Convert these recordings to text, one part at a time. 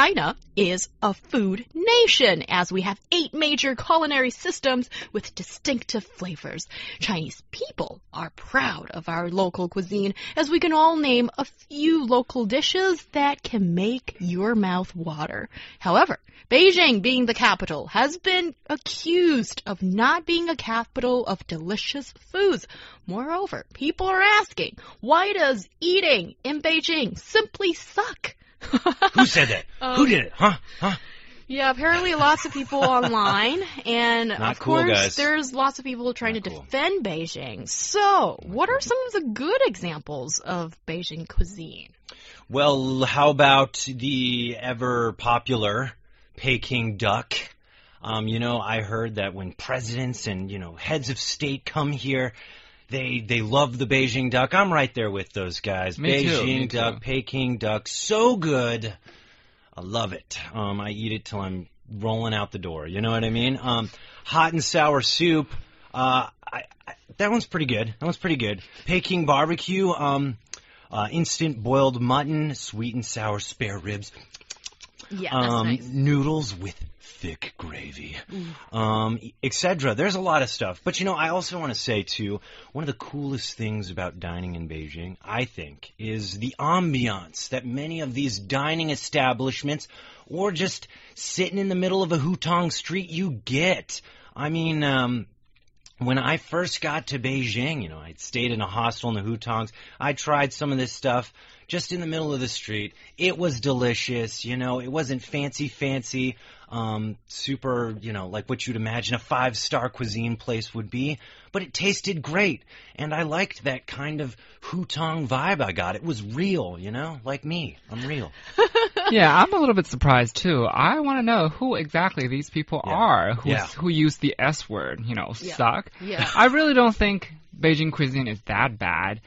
China is a food nation as we have eight major culinary systems with distinctive flavors. Chinese people are proud of our local cuisine as we can all name a few local dishes that can make your mouth water. However, Beijing being the capital has been accused of not being a capital of delicious foods. Moreover, people are asking, why does eating in Beijing simply suck? Who said that? Um, Who did it? Huh? Huh? Yeah, apparently lots of people online, and Not of cool, course, guys. there's lots of people trying Not to cool. defend Beijing. So, what are some of the good examples of Beijing cuisine? Well, how about the ever popular Peking duck? Um, you know, I heard that when presidents and, you know, heads of state come here, they they love the Beijing duck. I'm right there with those guys. Me Beijing me duck, too. Peking duck, so good. I love it. Um, I eat it till I'm rolling out the door. You know what I mean? Um, hot and sour soup. Uh, I, I, that one's pretty good. That one's pretty good. Peking barbecue. Um, uh, instant boiled mutton, sweet and sour spare ribs. Yeah, um, that's nice. noodles with thick gravy, um, etc. There's a lot of stuff, but you know, I also want to say too, one of the coolest things about dining in Beijing, I think, is the ambiance that many of these dining establishments, or just sitting in the middle of a hutong street, you get. I mean, um, when I first got to Beijing, you know, I'd stayed in a hostel in the Hutongs. I tried some of this stuff just in the middle of the street. It was delicious, you know, it wasn't fancy, fancy, um, super, you know, like what you'd imagine a five star cuisine place would be, but it tasted great. And I liked that kind of Hutong vibe I got. It was real, you know, like me. I'm real. yeah, I'm a little bit surprised too. I want to know who exactly these people Yeah. are who Yeah. who use the S word, you know, Yeah. suck. Yeah. I really don't think Beijing cuisine is that bad.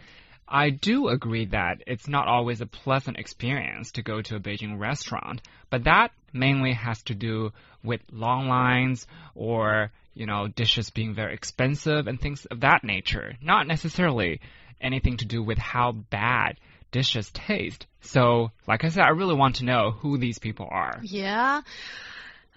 I do agree that it's not always a pleasant experience to go to a Beijing restaurant, but that mainly has to do with long lines or, you know, dishes being very expensive and things of that nature, not necessarily anything to do with how bad dishes taste. So, like I said, I really want to know who these people are. Yeah.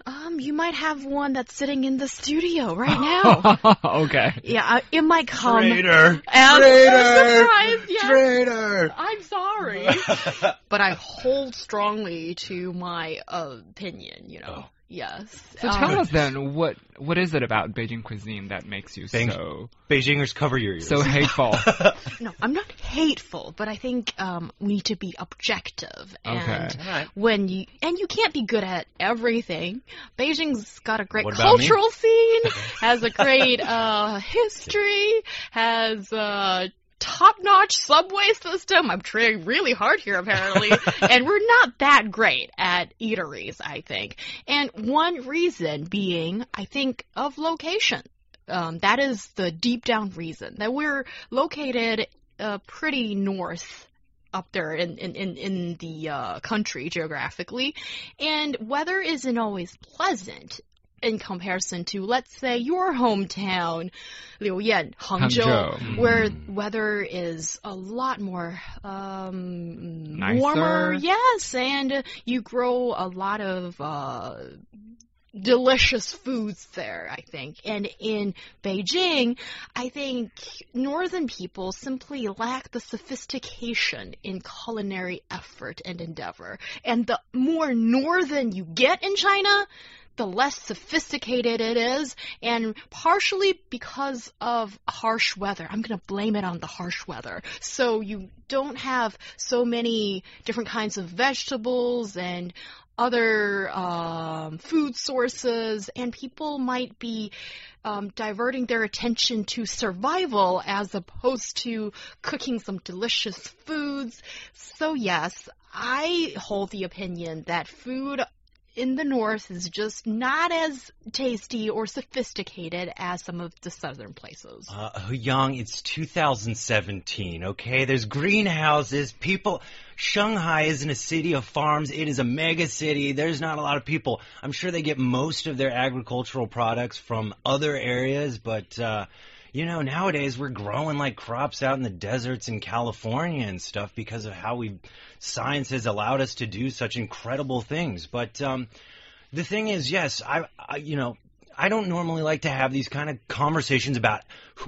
Um, you might have one that's sitting in the studio right now. okay. yeah, I- it might come Traitor! as Traitor! surprise. Yeah. Traitor! I'm sorry. but I hold strongly to my opinion, you know. Oh. Yes. So Um, tell us then, what what is it about Beijing cuisine that makes you Thank- so Beijingers, cover your ears. so hateful? No, I'm not hateful, but I think um, we need to be objective. And Okay. Alright. when you and you can't be good at everything. Beijing's got a great What about me? cultural scene, has a great uh, history, has a top-notch subway system. I'm trying really hard here, apparently, and we're not that great at eateries, I think. And one reason being, I think, of location. Um, that is the deep down reason that we're located uh, pretty north up there in, in, in, in the uh, country geographically, and weather isn't always pleasant in comparison to, let's say, your hometown, Liuyan, Hangzhou, Hangzhou. where weather is a lot more um, Nicer? warmer. Yes, and you grow a lot of uh, delicious foods there, I think. And in Beijing, I think northern people simply lack the sophistication in culinary effort and endeavor. And the more northern you get in China, the less sophisticated it is, and partially because of harsh weather. I'm going to blame it on the harsh weather. So you don't have so many different kinds of vegetables and other um, food sources, and people might be um, diverting their attention to survival as opposed to cooking some delicious foods. So, yes, I hold the opinion that food in the north is just not as tasty or sophisticated as some of the southern places. Uh, Yang, it's 2017, okay? There's greenhouses, people. Shanghai isn't a city of farms, it is a mega city. There's not a lot of people. I'm sure they get most of their agricultural products from other areas, but, uh, you know, nowadays we're growing like crops out in the deserts in California and stuff because of how we science has allowed us to do such incredible things. But um, the thing is, yes, I, I, you know, I don't normally like to have these kind of conversations about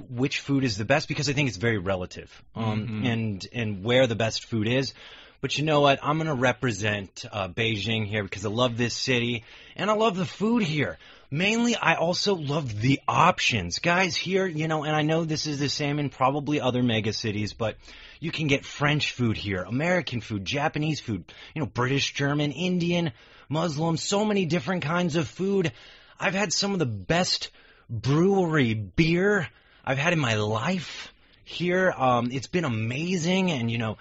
which food is the best because I think it's very relative, um, Mhm. and and where the best food is. But you know what? I'm going to represent uh, Beijing here because I love this city and I love the food here. Mainly, I also love the options. Guys, here, you know, and I know this is the same in probably other mega cities, but you can get French food here, American food, Japanese food, you know, British, German, Indian, Muslim, so many different kinds of food. I've had some of the best brewery beer I've had in my life here. Um, it's been amazing, and you know,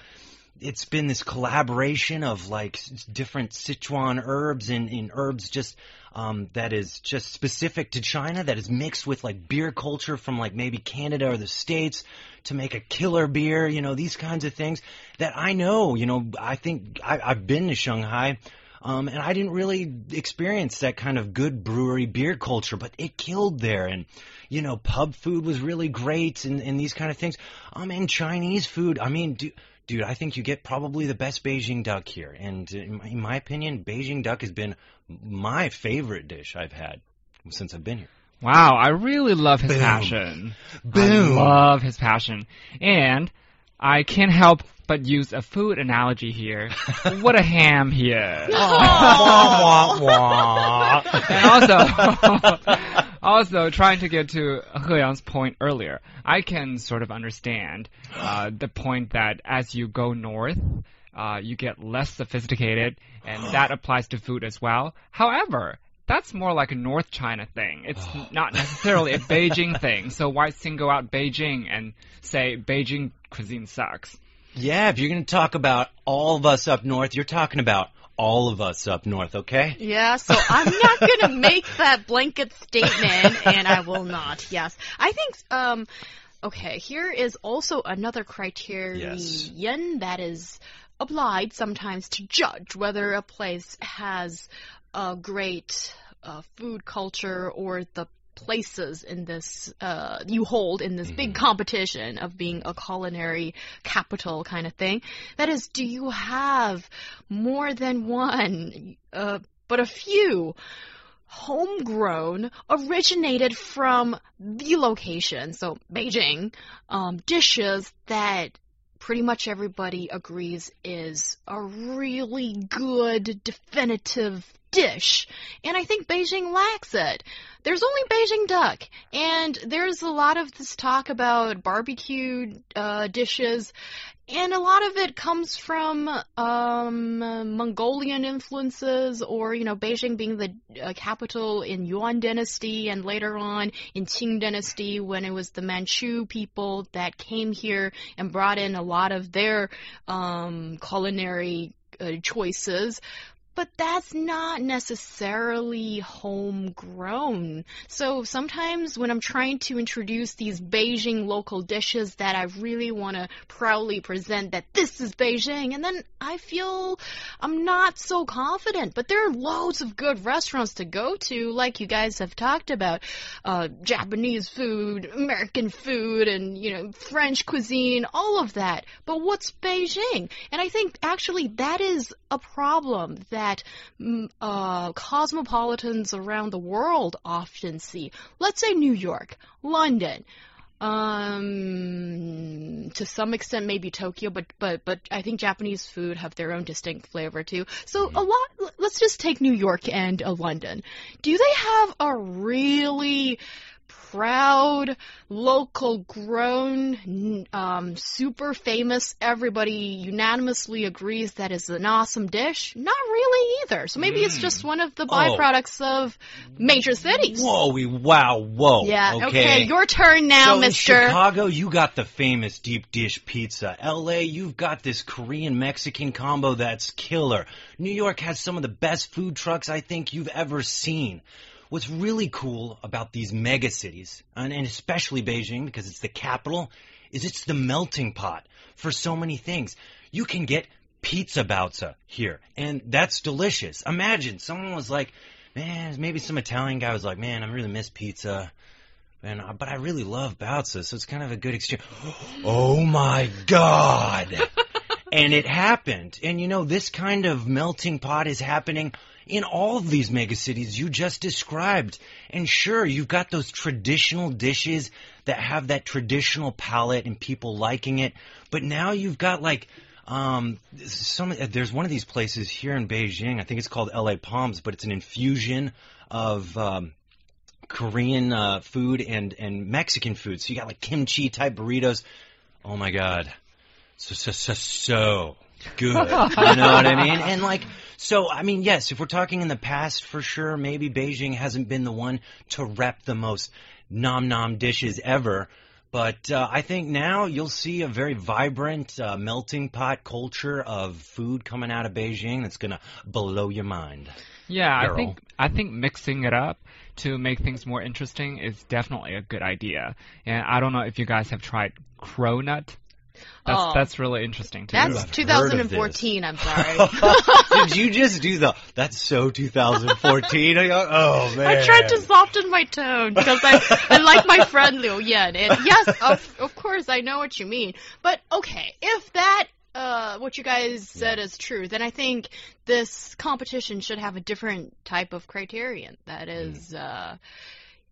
it's been this collaboration of like different Sichuan herbs and, and herbs just um, that is just specific to China that is mixed with like beer culture from like maybe Canada or the States to make a killer beer, you know, these kinds of things that I know, you know, I think I, I've been to Shanghai. Um, and I didn't really experience that kind of good brewery beer culture, but it killed there. And, you know, pub food was really great and, and these kind of things. Um, and Chinese food, I mean, do, dude, I think you get probably the best Beijing duck here. And uh, in my, opinion, Beijing duck has been my favorite dish I've had since I've been here. Wow, I really love his Boom. passion. Boom. I love his passion. And I can't help but use a food analogy here. what a ham he is. Wah, wah, wah. and also, also trying to get to He Yang's point earlier, I can sort of understand uh, the point that as you go north, uh, you get less sophisticated, and that applies to food as well. However, that's more like a North China thing. It's not necessarily a Beijing thing. So why single out Beijing and say Beijing cuisine sucks? Yeah, if you're going to talk about all of us up north, you're talking about all of us up north, okay? Yeah, so I'm not going to make that blanket statement, and I will not. Yes. I think, um, okay, here is also another criterion that is applied sometimes to judge whether a place has a great uh, food culture or the places in this uh, you hold in this big competition of being a culinary capital kind of thing. That is, do you have more than one, uh, but a few? Homegrown, originated from the location, so Beijing, um, dishes that pretty much everybody agrees is a really good, definitive dish. And I think Beijing lacks it. There's only Beijing duck, and there's a lot of this talk about barbecue uh, dishes, and a lot of it comes from um, Mongolian influences, or you know, Beijing being the uh, capital in Yuan Dynasty, and later on in Qing Dynasty when it was the Manchu people that came here and brought in a lot of their um, culinary uh, choices. But that's not necessarily homegrown. So sometimes when I'm trying to introduce these Beijing local dishes that I really want to proudly present that this is Beijing, and then I feel I'm not so confident. But there are loads of good restaurants to go to, like you guys have talked about, uh, Japanese food, American food, and you know French cuisine, all of that. But what's Beijing? And I think actually that is a problem that mm, uh, cosmopolitans around the world often see. Let's say New York, London, um, to some extent maybe Tokyo, but but but I think Japanese food have their own distinct flavor too. So a lot. Let's just take New York and uh, London. Do they have a really proud, local grown, um, super famous, everybody unanimously agrees that is an awesome dish? Not really either. So maybe it's just one of the byproducts of major cities. Whoa, we wow, whoa. Yeah, okay. your turn now, so mister. in Chicago, you got the famous deep dish pizza. LA, you've got this Korean Mexican combo that's killer. New York has some of the best food trucks I think you've ever seen. What's really cool about these mega cities, and, and especially Beijing because it's the capital, is it's the melting pot for so many things. You can get pizza baozi here, and that's delicious. Imagine someone was like, man, maybe some Italian guy was like, man, I really miss pizza. And, uh, but I really love baozi, so it's kind of a good exchange. Oh my god! and it happened. And you know, this kind of melting pot is happening in all of these megacities you just described. And sure, you've got those traditional dishes that have that traditional palate and people liking it. But now you've got like, um, some, there's one of these places here in Beijing, I think it's called LA Palms, but it's an infusion of, um, Korean uh, food and and Mexican food. So you got like kimchi type burritos. Oh my god, so so so so good. you know what I mean? And like so, I mean, yes, if we're talking in the past, for sure, maybe Beijing hasn't been the one to rep the most nom nom dishes ever. But uh, I think now you'll see a very vibrant uh, melting pot culture of food coming out of Beijing that's going to blow your mind. Yeah, I think I think mixing it up to make things more interesting is definitely a good idea. And I don't know if you guys have tried cronut. That's Oh. that's really interesting too. That's I've 2014, I'm sorry. Did you just do the? That's so 2014. Oh man! I tried to soften my tone because I, I like my friend Liu Yan. And yes, of, of course, I know what you mean. But okay, if that, uh, what you guys said is true, then I think this competition should have a different type of criterion. That is, uh,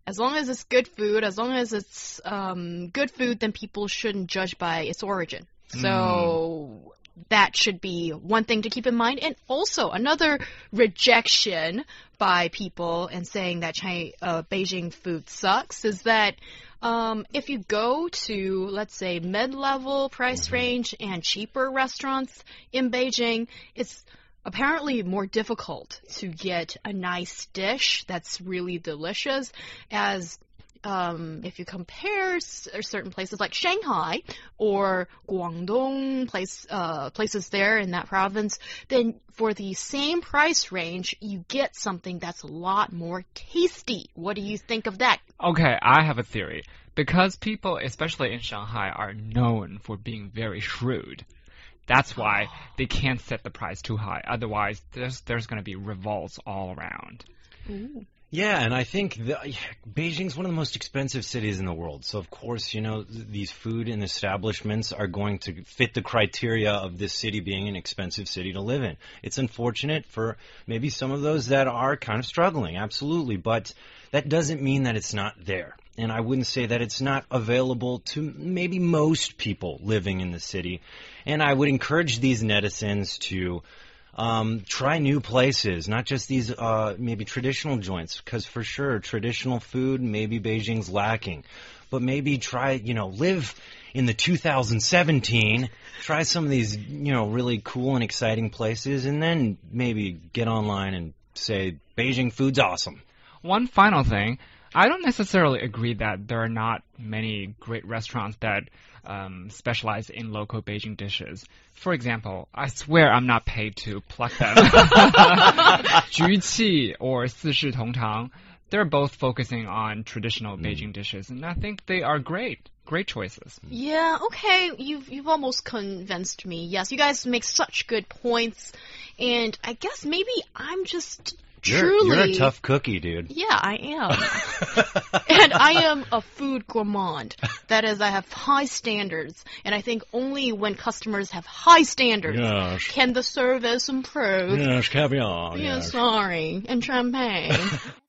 as long as it's good food, as long as it's um, good food, then people shouldn't judge by its origin. So that should be one thing to keep in mind. And also another rejection by people and saying that China, uh, Beijing food sucks is that um, if you go to, let's say, mid-level price range and cheaper restaurants in Beijing, it's apparently more difficult to get a nice dish that's really delicious as um, if you compare s- certain places like Shanghai or Guangdong, place, uh, places there in that province, then for the same price range, you get something that's a lot more tasty. What do you think of that? Okay, I have a theory. Because people, especially in Shanghai, are known for being very shrewd. That's why oh. they can't set the price too high. Otherwise, there's there's going to be revolts all around. Yeah, and I think the, Beijing's one of the most expensive cities in the world. So of course, you know, th- these food and establishments are going to fit the criteria of this city being an expensive city to live in. It's unfortunate for maybe some of those that are kind of struggling, absolutely, but that doesn't mean that it's not there. And I wouldn't say that it's not available to maybe most people living in the city. And I would encourage these netizens to um, try new places, not just these uh, maybe traditional joints, because for sure traditional food maybe Beijing's lacking, but maybe try you know live in the 2017, try some of these you know really cool and exciting places, and then maybe get online and say Beijing food's awesome. One final thing, I don't necessarily agree that there are not many great restaurants that um, specialize in local Beijing dishes. For example, I swear I'm not paid to pluck them. Juqi or Sishi Tongtang, they're both focusing on traditional mm. Beijing dishes, and I think they are great great choices. Yeah, okay, you've you've almost convinced me. Yes, you guys make such good points, and I guess maybe I'm just you're, truly you're a tough cookie, dude. Yeah, I am. and I am a food gourmand. That is, I have high standards, and I think only when customers have high standards Yes. can the service improve. Yes, caviar. Yeah, sorry, and champagne.